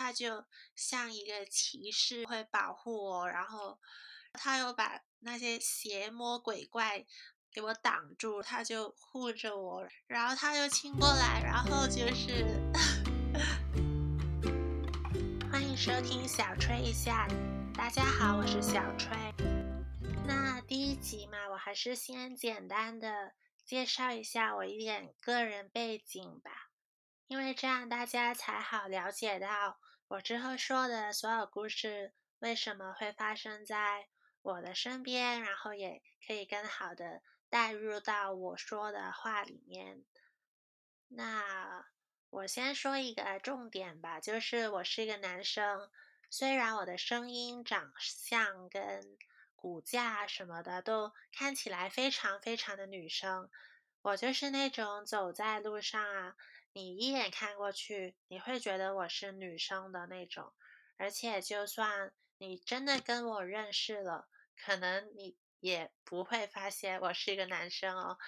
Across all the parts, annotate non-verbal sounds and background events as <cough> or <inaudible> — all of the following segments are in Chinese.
他就像一个骑士，会保护我，然后他又把那些邪魔鬼怪给我挡住，他就护着我，然后他就亲过来，然后就是 <laughs> 欢迎收听小吹一下，大家好，我是小吹。那第一集嘛，我还是先简单的介绍一下我一点个人背景吧。因为这样大家才好了解到我之后说的所有故事为什么会发生在我的身边，然后也可以更好的带入到我说的话里面。那我先说一个重点吧，就是我是一个男生，虽然我的声音、长相跟骨架什么的都看起来非常非常的女生，我就是那种走在路上啊。你一眼看过去，你会觉得我是女生的那种，而且就算你真的跟我认识了，可能你也不会发现我是一个男生哦。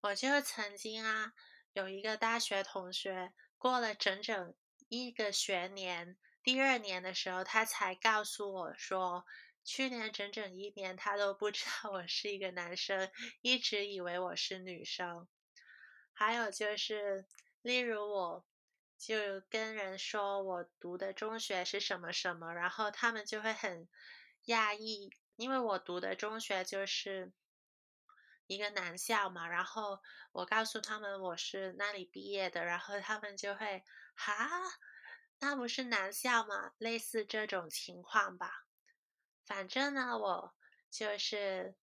我就曾经啊，有一个大学同学，过了整整一个学年，第二年的时候，他才告诉我说，去年整整一年他都不知道我是一个男生，一直以为我是女生。还有就是。例如，我就跟人说我读的中学是什么什么，然后他们就会很讶异，因为我读的中学就是一个男校嘛。然后我告诉他们我是那里毕业的，然后他们就会哈，那不是男校吗？类似这种情况吧。反正呢，我就是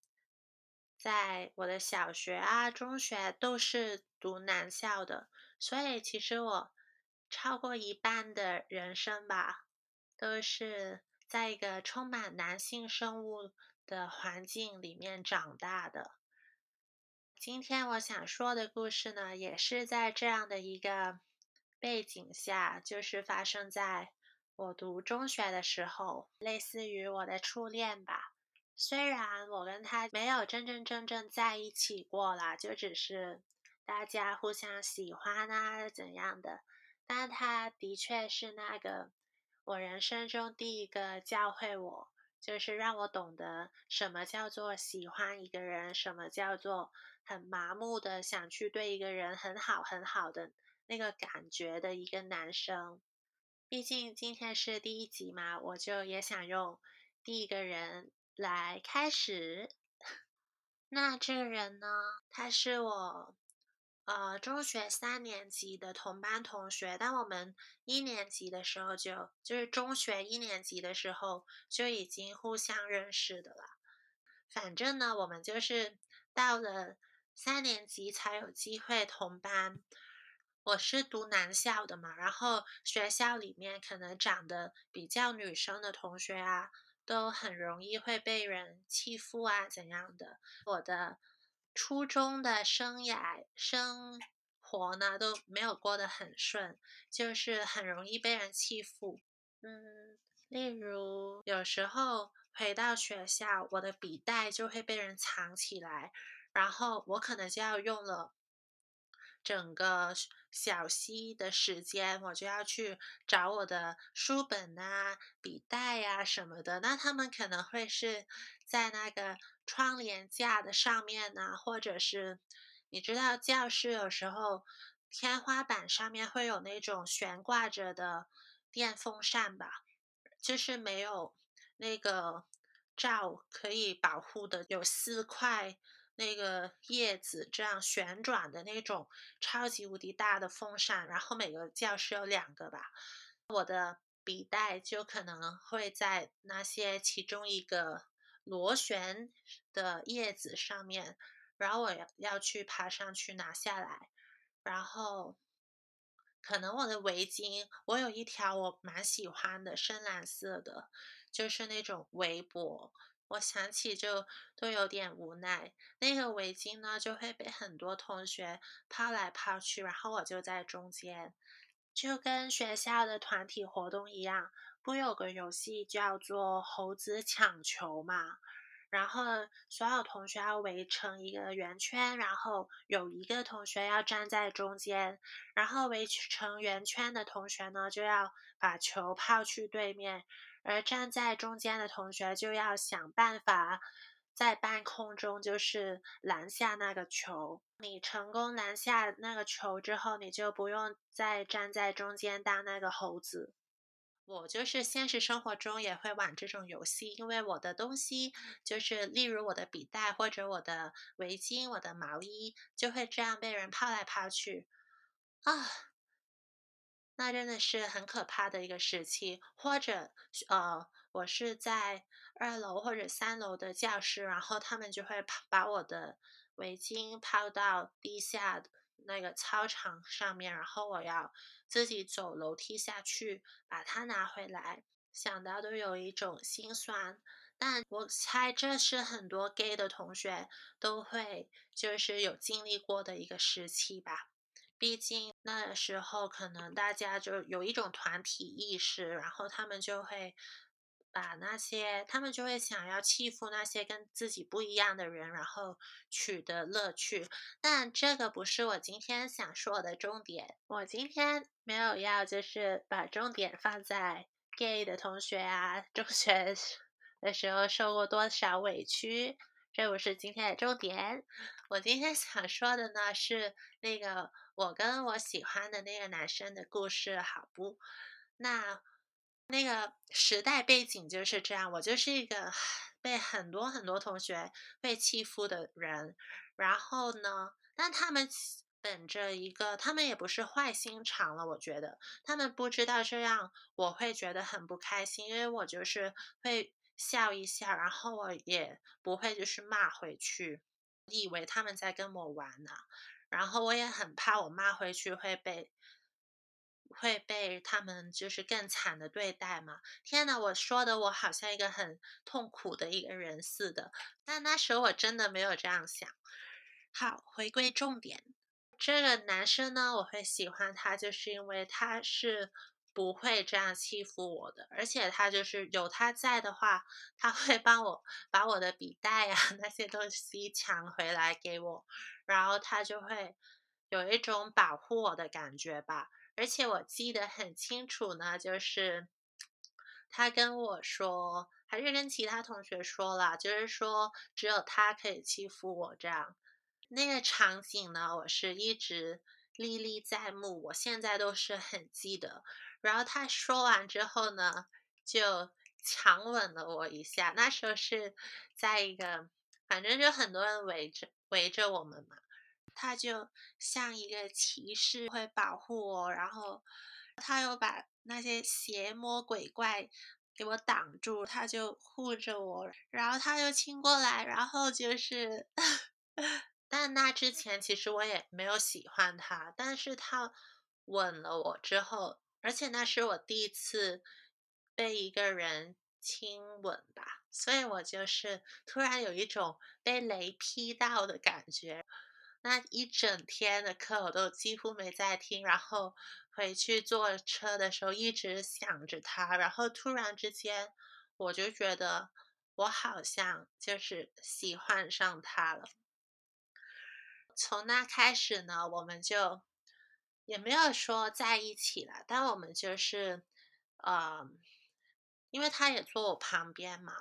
在我的小学啊、中学都是读男校的。所以，其实我超过一半的人生吧，都是在一个充满男性生物的环境里面长大的。今天我想说的故事呢，也是在这样的一个背景下，就是发生在我读中学的时候，类似于我的初恋吧。虽然我跟他没有真真正正在一起过啦，就只是。大家互相喜欢啊，怎样的？但他的确是那个我人生中第一个教会我，就是让我懂得什么叫做喜欢一个人，什么叫做很麻木的想去对一个人很好很好的那个感觉的一个男生。毕竟今天是第一集嘛，我就也想用第一个人来开始。<laughs> 那这个人呢，他是我。呃，中学三年级的同班同学，但我们一年级的时候就就是中学一年级的时候就已经互相认识的了。反正呢，我们就是到了三年级才有机会同班。我是读男校的嘛，然后学校里面可能长得比较女生的同学啊，都很容易会被人欺负啊怎样的。我的。初中的生涯生活呢都没有过得很顺，就是很容易被人欺负。嗯，例如有时候回到学校，我的笔袋就会被人藏起来，然后我可能就要用了整个小息的时间，我就要去找我的书本啊、笔袋呀什么的。那他们可能会是在那个。窗帘架的上面呢，或者是你知道教室有时候天花板上面会有那种悬挂着的电风扇吧，就是没有那个罩可以保护的，有四块那个叶子这样旋转的那种超级无敌大的风扇，然后每个教室有两个吧，我的笔袋就可能会在那些其中一个。螺旋的叶子上面，然后我要要去爬上去拿下来，然后可能我的围巾，我有一条我蛮喜欢的深蓝色的，就是那种围脖，我想起就都有点无奈。那个围巾呢就会被很多同学抛来抛去，然后我就在中间，就跟学校的团体活动一样。不有个游戏叫做猴子抢球嘛？然后所有同学要围成一个圆圈，然后有一个同学要站在中间，然后围成圆圈的同学呢就要把球抛去对面，而站在中间的同学就要想办法在半空中就是拦下那个球。你成功拦下那个球之后，你就不用再站在中间当那个猴子。我就是现实生活中也会玩这种游戏，因为我的东西就是，例如我的笔袋或者我的围巾、我的毛衣，就会这样被人抛来抛去啊，那真的是很可怕的一个时期。或者，呃，我是在二楼或者三楼的教室，然后他们就会把我的围巾抛到地下那个操场上面，然后我要。自己走楼梯下去把它拿回来，想到都有一种心酸。但我猜这是很多 gay 的同学都会就是有经历过的一个时期吧。毕竟那时候可能大家就有一种团体意识，然后他们就会。把那些，他们就会想要欺负那些跟自己不一样的人，然后取得乐趣。但这个不是我今天想说的重点。我今天没有要就是把重点放在 gay 的同学啊，中学的时候受过多少委屈，这不是今天的重点。我今天想说的呢是那个我跟我喜欢的那个男生的故事，好不？那。那个时代背景就是这样，我就是一个被很多很多同学被欺负的人。然后呢，但他们本着一个，他们也不是坏心肠了，我觉得他们不知道这样我会觉得很不开心，因为我就是会笑一笑，然后我也不会就是骂回去，以为他们在跟我玩呢。然后我也很怕我妈回去会被。会被他们就是更惨的对待嘛？天呐，我说的我好像一个很痛苦的一个人似的，但那时候我真的没有这样想。好，回归重点，这个男生呢，我会喜欢他，就是因为他是不会这样欺负我的，而且他就是有他在的话，他会帮我把我的笔袋啊 <laughs> 那些东西抢回来给我，然后他就会有一种保护我的感觉吧。而且我记得很清楚呢，就是他跟我说，还是跟其他同学说了，就是说只有他可以欺负我这样。那个场景呢，我是一直历历在目，我现在都是很记得。然后他说完之后呢，就强吻了我一下。那时候是在一个，反正就很多人围着围着我们嘛。他就像一个骑士，会保护我，然后他又把那些邪魔鬼怪给我挡住，他就护着我，然后他又亲过来，然后就是，<laughs> 但那之前其实我也没有喜欢他，但是他吻了我之后，而且那是我第一次被一个人亲吻吧，所以我就是突然有一种被雷劈到的感觉。那一整天的课我都几乎没在听，然后回去坐车的时候一直想着他，然后突然之间我就觉得我好像就是喜欢上他了。从那开始呢，我们就也没有说在一起了，但我们就是，呃，因为他也坐我旁边嘛，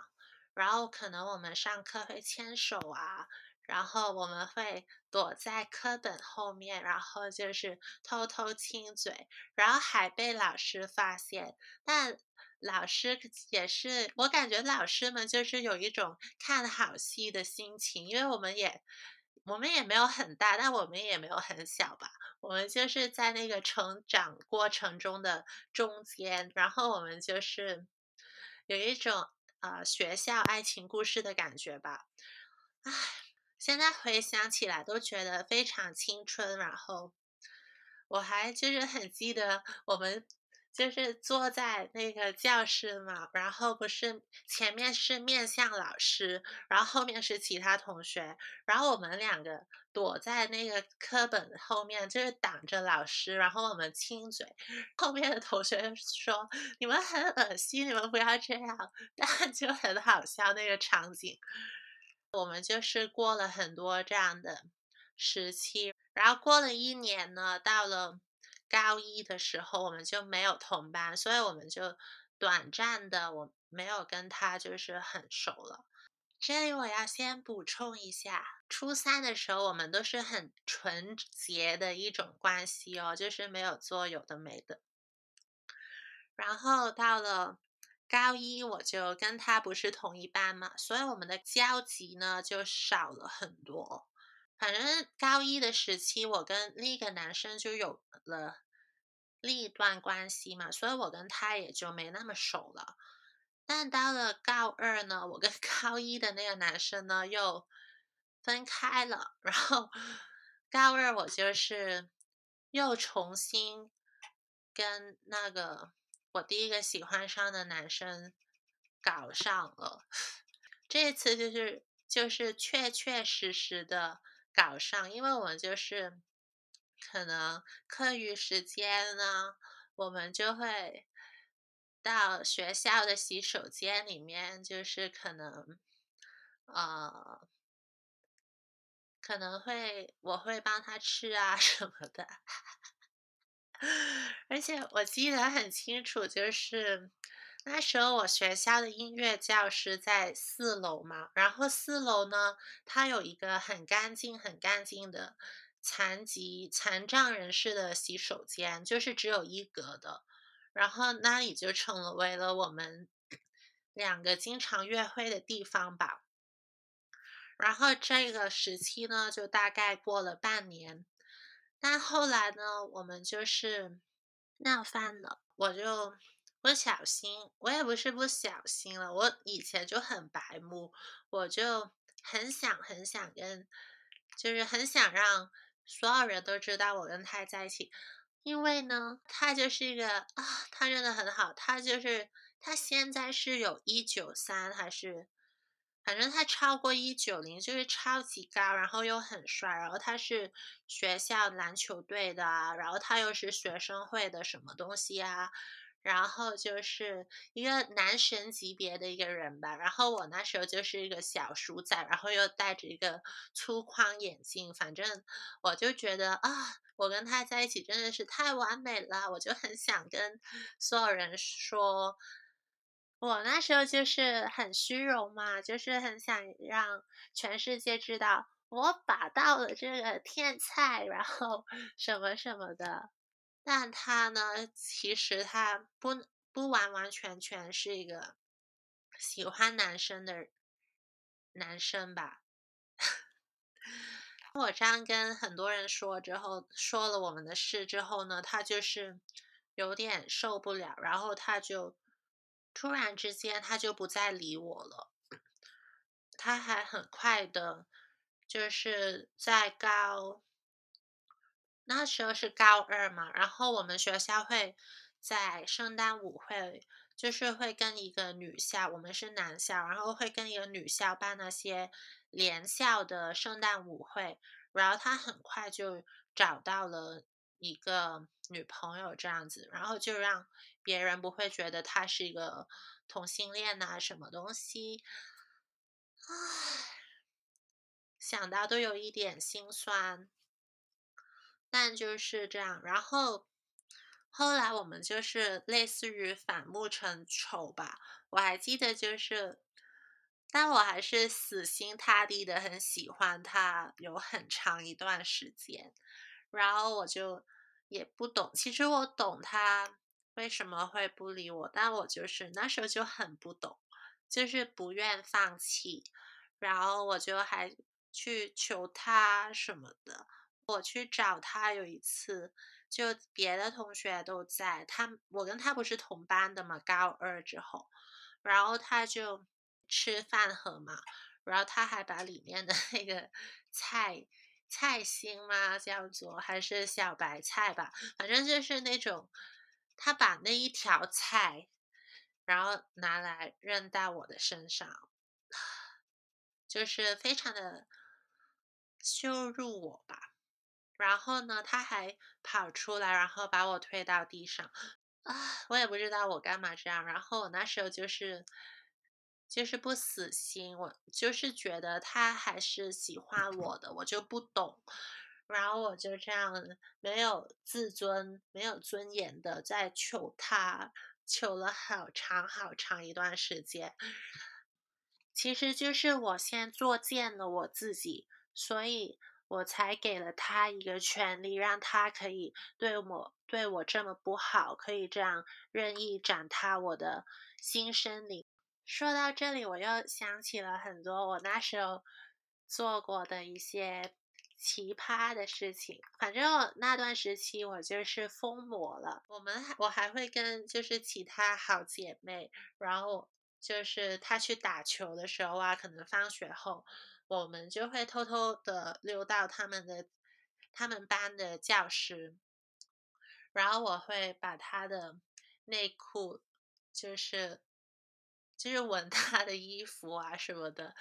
然后可能我们上课会牵手啊。然后我们会躲在课本后面，然后就是偷偷亲嘴，然后还被老师发现。但老师也是，我感觉老师们就是有一种看好戏的心情，因为我们也我们也没有很大，但我们也没有很小吧，我们就是在那个成长过程中的中间，然后我们就是有一种呃学校爱情故事的感觉吧，唉。现在回想起来都觉得非常青春，然后我还就是很记得我们就是坐在那个教室嘛，然后不是前面是面向老师，然后后面是其他同学，然后我们两个躲在那个课本后面，就是挡着老师，然后我们亲嘴，后面的同学说你们很恶心，你们不要这样，<laughs> 但就很好笑那个场景。我们就是过了很多这样的时期，然后过了一年呢，到了高一的时候，我们就没有同班，所以我们就短暂的我没有跟他就是很熟了。这里我要先补充一下，初三的时候我们都是很纯洁的一种关系哦，就是没有做有的没的。然后到了。高一我就跟他不是同一班嘛，所以我们的交集呢就少了很多。反正高一的时期，我跟另一个男生就有了另一段关系嘛，所以我跟他也就没那么熟了。但到了高二呢，我跟 <laughs> 高一的那个男生呢又分开了，然后高二我就是又重新跟那个。我第一个喜欢上的男生搞上了，<laughs> 这次就是就是确确实实的搞上，因为我们就是可能课余时间呢，我们就会到学校的洗手间里面，就是可能呃可能会我会帮他吃啊什么的。<laughs> 而且我记得很清楚，就是那时候我学校的音乐教室在四楼嘛，然后四楼呢，它有一个很干净、很干净的残疾残障人士的洗手间，就是只有一格的，然后那里就成为了我们 <clears throat> 两个经常约会的地方吧。然后这个时期呢，就大概过了半年。但后来呢，我们就是闹翻了。我就不小心，我也不是不小心了。我以前就很白目，我就很想很想跟，就是很想让所有人都知道我跟他在一起。因为呢，他就是一个啊，他真的很好。他就是他现在是有一九三还是？反正他超过一九零，就是超级高，然后又很帅，然后他是学校篮球队的，然后他又是学生会的什么东西啊，然后就是一个男神级别的一个人吧。然后我那时候就是一个小鼠仔，然后又戴着一个粗框眼镜，反正我就觉得啊，我跟他在一起真的是太完美了，我就很想跟所有人说。我那时候就是很虚荣嘛，就是很想让全世界知道我把到了这个天才，然后什么什么的。但他呢，其实他不不完完全全是一个喜欢男生的男生吧。<laughs> 我这样跟很多人说之后，说了我们的事之后呢，他就是有点受不了，然后他就。突然之间，他就不再理我了。他还很快的，就是在高那时候是高二嘛，然后我们学校会在圣诞舞会，就是会跟一个女校，我们是男校，然后会跟一个女校办那些联校的圣诞舞会，然后他很快就找到了一个女朋友这样子，然后就让。别人不会觉得他是一个同性恋呐，什么东西？唉，想到都有一点心酸。但就是这样，然后后来我们就是类似于反目成仇吧。我还记得就是，但我还是死心塌地的很喜欢他，有很长一段时间。然后我就也不懂，其实我懂他。为什么会不理我？但我就是那时候就很不懂，就是不愿放弃，然后我就还去求他什么的。我去找他有一次，就别的同学都在，他我跟他不是同班的嘛，高二之后，然后他就吃饭盒嘛，然后他还把里面的那个菜菜心嘛，叫做还是小白菜吧，反正就是那种。他把那一条菜，然后拿来扔到我的身上，<sighs> 就是非常的羞辱我吧。然后呢，他还跑出来，然后把我推到地上。啊，我也不知道我干嘛这样。然后我那时候就是，就是不死心，我就是觉得他还是喜欢我的，我就不懂。然后我就这样没有自尊、没有尊严的在求他，求了好长好长一段时间。其实就是我先作践了我自己，所以我才给了他一个权利，让他可以对我对我这么不好，可以这样任意斩踏我的心生灵。说到这里，我又想起了很多我那时候做过的一些。奇葩的事情，反正那段时期我就是疯魔了。我们我还会跟就是其他好姐妹，然后就是她去打球的时候啊，可能放学后，我们就会偷偷的溜到他们的他们班的教室，然后我会把他的内裤就是。就是闻他的衣服啊什么的，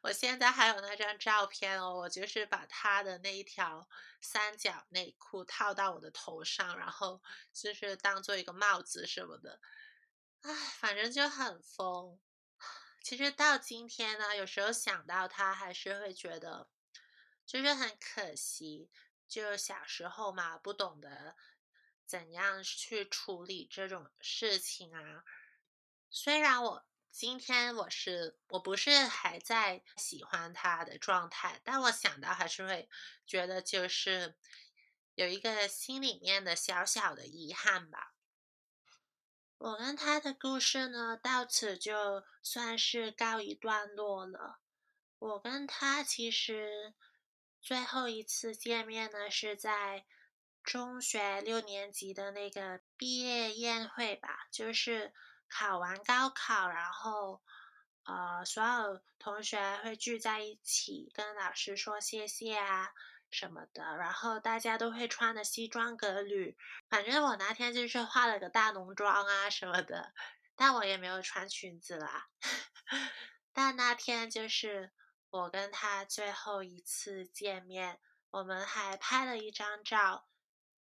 我现在还有那张照片哦。我就是把他的那一条三角内裤套到我的头上，然后就是当做一个帽子什么的。唉，反正就很疯。其实到今天呢，有时候想到他，还是会觉得就是很可惜。就小时候嘛，不懂得怎样去处理这种事情啊。虽然我。今天我是我不是还在喜欢他的状态，但我想到还是会觉得就是有一个心里面的小小的遗憾吧。我跟他的故事呢，到此就算是告一段落了。我跟他其实最后一次见面呢，是在中学六年级的那个毕业宴会吧，就是。考完高考，然后，呃，所有同学会聚在一起，跟老师说谢谢啊什么的，然后大家都会穿的西装革履。反正我那天就是化了个大浓妆啊什么的，但我也没有穿裙子啦。<laughs> 但那天就是我跟他最后一次见面，我们还拍了一张照。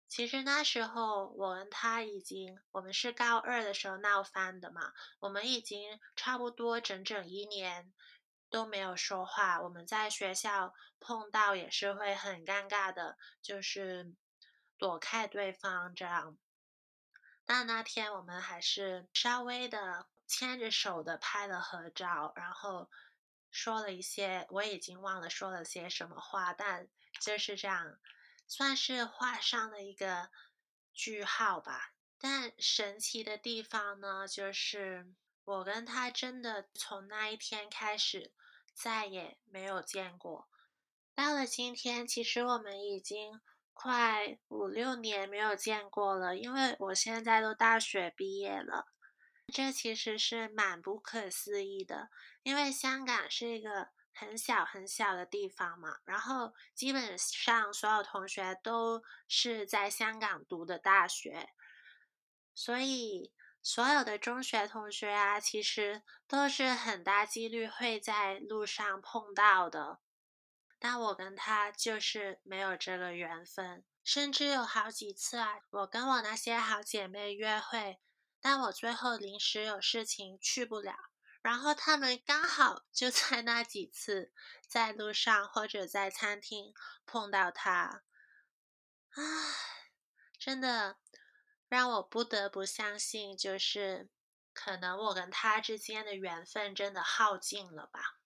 其实那时候我跟他已经，我们是高二的时候闹翻的嘛，我们已经差不多整整一年都没有说话。我们在学校碰到也是会很尴尬的，就是躲开对方这样。但那天我们还是稍微的牵着手的拍了合照，然后说了一些，我已经忘了说了些什么话，但就是这样。算是画上了一个句号吧。但神奇的地方呢，就是我跟他真的从那一天开始再也没有见过。到了今天，其实我们已经快五六年没有见过了，因为我现在都大学毕业了。这其实是蛮不可思议的，因为香港是一个。很小很小的地方嘛，然后基本上所有同学都是在香港读的大学，所以所有的中学同学啊，其实都是很大几率会在路上碰到的。但我跟他就是没有这个缘分，甚至有好几次啊，我跟我那些好姐妹约会，但我最后临时有事情去不了。然后他们刚好就在那几次在路上或者在餐厅碰到他，唉，真的让我不得不相信，就是可能我跟他之间的缘分真的耗尽了吧。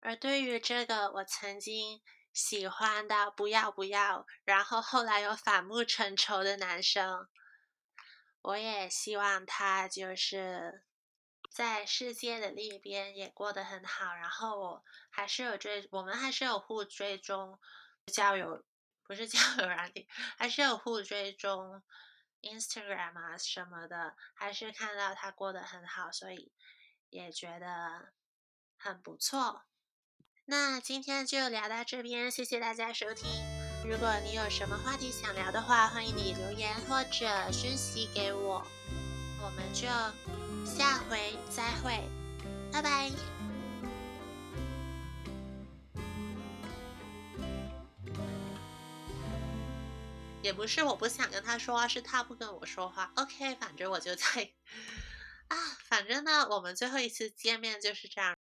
而对于这个我曾经喜欢到不要不要，然后后来又反目成仇的男生。我也希望他就是在世界的另一边也过得很好。然后我还是有追，我们还是有互追踪交友，不是交友软件，还是有互追踪 Instagram 啊什么的，还是看到他过得很好，所以也觉得很不错。那今天就聊到这边，谢谢大家收听。如果你有什么话题想聊的话，欢迎你留言或者讯息给我，我们就下回再会，拜拜。也不是我不想跟他说话，是他不跟我说话。OK，反正我就在 <laughs> 啊，反。正呢，我们最后一次见面就是这样